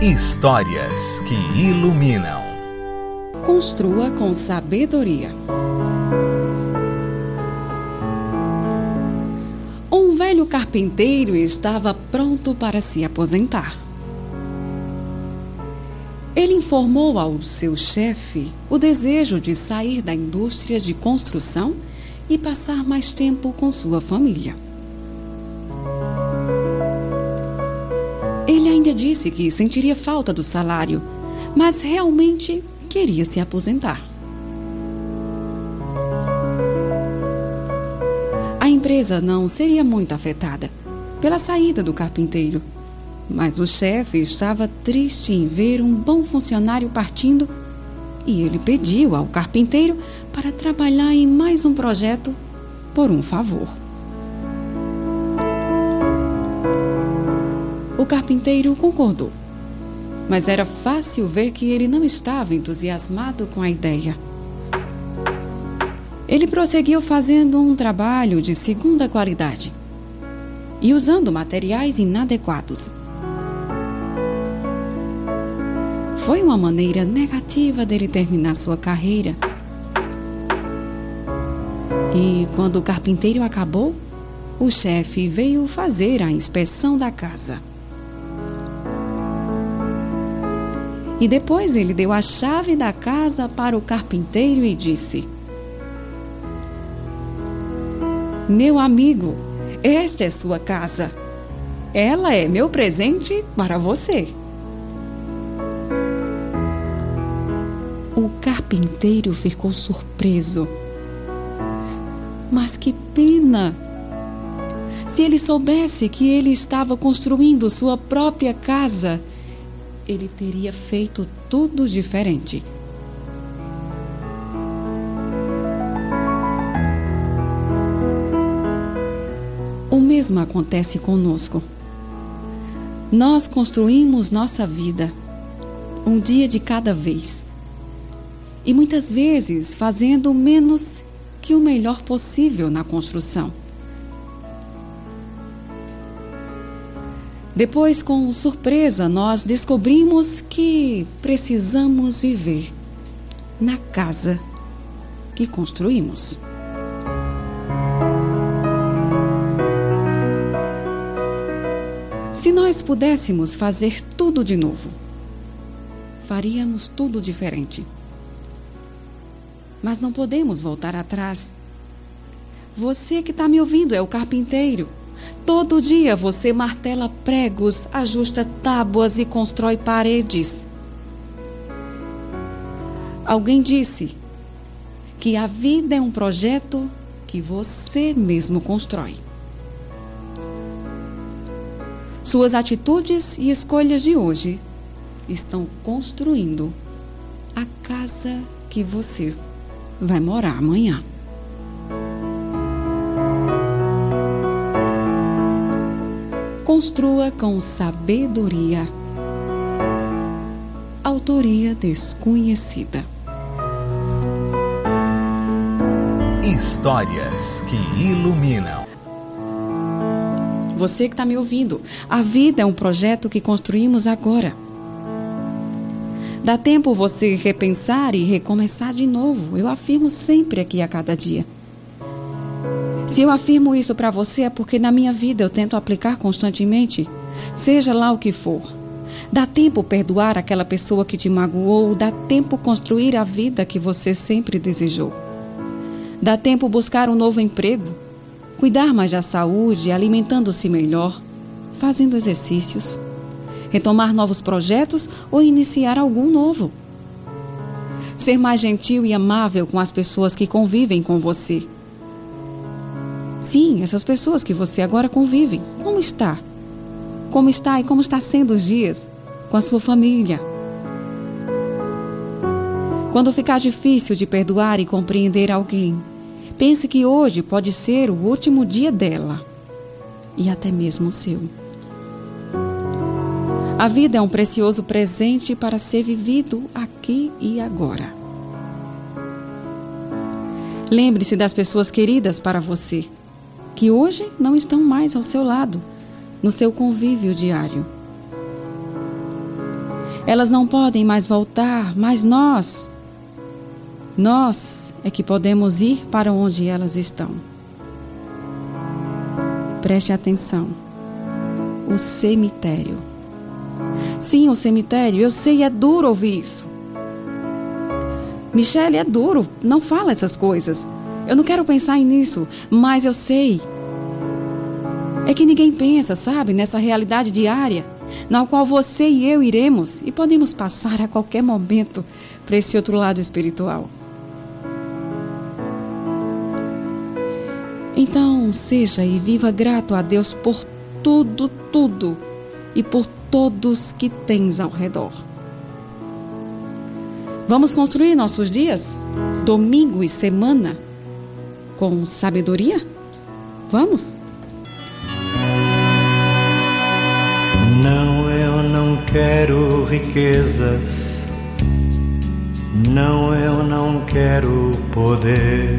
Histórias que iluminam. Construa com sabedoria. Um velho carpinteiro estava pronto para se aposentar. Ele informou ao seu chefe o desejo de sair da indústria de construção e passar mais tempo com sua família. Ele ainda disse que sentiria falta do salário, mas realmente queria se aposentar. A empresa não seria muito afetada pela saída do carpinteiro, mas o chefe estava triste em ver um bom funcionário partindo e ele pediu ao carpinteiro para trabalhar em mais um projeto por um favor. Carpinteiro concordou. Mas era fácil ver que ele não estava entusiasmado com a ideia. Ele prosseguiu fazendo um trabalho de segunda qualidade e usando materiais inadequados. Foi uma maneira negativa dele terminar sua carreira. E quando o carpinteiro acabou, o chefe veio fazer a inspeção da casa. E depois ele deu a chave da casa para o carpinteiro e disse: Meu amigo, esta é sua casa. Ela é meu presente para você. O carpinteiro ficou surpreso. Mas que pena! Se ele soubesse que ele estava construindo sua própria casa, ele teria feito tudo diferente. O mesmo acontece conosco. Nós construímos nossa vida, um dia de cada vez. E muitas vezes fazendo menos que o melhor possível na construção. Depois, com surpresa, nós descobrimos que precisamos viver na casa que construímos. Se nós pudéssemos fazer tudo de novo, faríamos tudo diferente. Mas não podemos voltar atrás. Você que está me ouvindo é o carpinteiro. Todo dia você martela pregos, ajusta tábuas e constrói paredes. Alguém disse que a vida é um projeto que você mesmo constrói. Suas atitudes e escolhas de hoje estão construindo a casa que você vai morar amanhã. Construa com sabedoria. Autoria desconhecida. Histórias que iluminam. Você que está me ouvindo, a vida é um projeto que construímos agora. Dá tempo você repensar e recomeçar de novo. Eu afirmo sempre aqui a cada dia. Se eu afirmo isso para você é porque na minha vida eu tento aplicar constantemente, seja lá o que for. Dá tempo perdoar aquela pessoa que te magoou, dá tempo construir a vida que você sempre desejou. Dá tempo buscar um novo emprego, cuidar mais da saúde, alimentando-se melhor, fazendo exercícios, retomar novos projetos ou iniciar algum novo. Ser mais gentil e amável com as pessoas que convivem com você Sim, essas pessoas que você agora convive. Como está? Como está e como está sendo os dias com a sua família? Quando ficar difícil de perdoar e compreender alguém, pense que hoje pode ser o último dia dela e até mesmo o seu. A vida é um precioso presente para ser vivido aqui e agora. Lembre-se das pessoas queridas para você que hoje não estão mais ao seu lado, no seu convívio diário. Elas não podem mais voltar, mas nós, nós é que podemos ir para onde elas estão. Preste atenção. O cemitério. Sim, o cemitério, eu sei, é duro ouvir isso. Michele, é duro, não fala essas coisas. Eu não quero pensar nisso, mas eu sei. É que ninguém pensa, sabe, nessa realidade diária, na qual você e eu iremos e podemos passar a qualquer momento para esse outro lado espiritual. Então, seja e viva grato a Deus por tudo, tudo e por todos que tens ao redor. Vamos construir nossos dias, domingo e semana, com sabedoria? Vamos? Não, eu não quero riquezas. Não, eu não quero poder.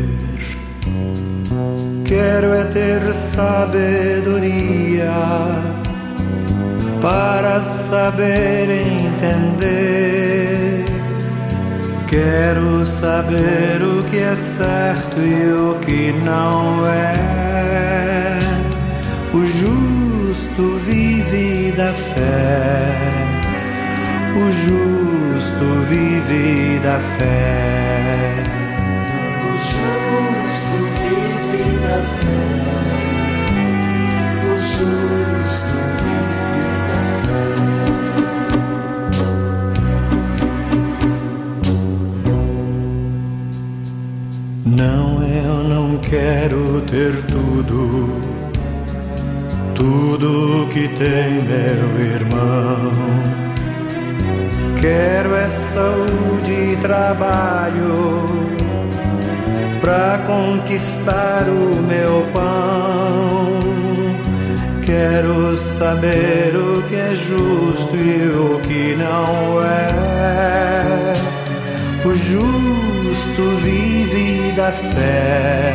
Quero é ter sabedoria para saber entender. Quero saber o é certo e o que não é. O justo vive da fé. O justo vive da fé. O justo vive da fé. O justo Não, eu não quero ter tudo, tudo que tem meu irmão. Quero é saúde e trabalho pra conquistar o meu pão. Quero saber o que é justo e o que não é. O justo vive da fé.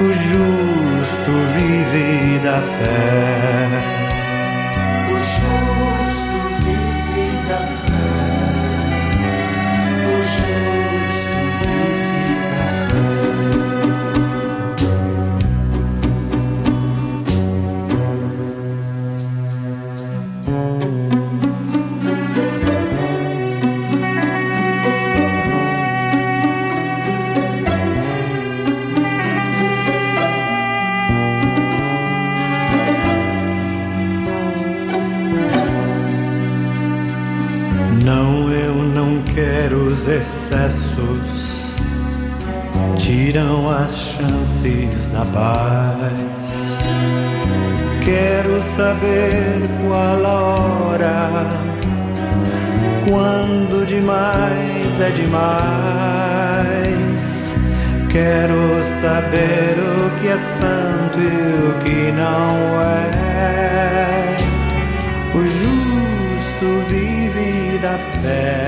O justo vive da fé. Excessos, tiram as chances da paz. Quero saber qual a hora, quando demais é demais. Quero saber o que é santo e o que não é. O justo vive da fé.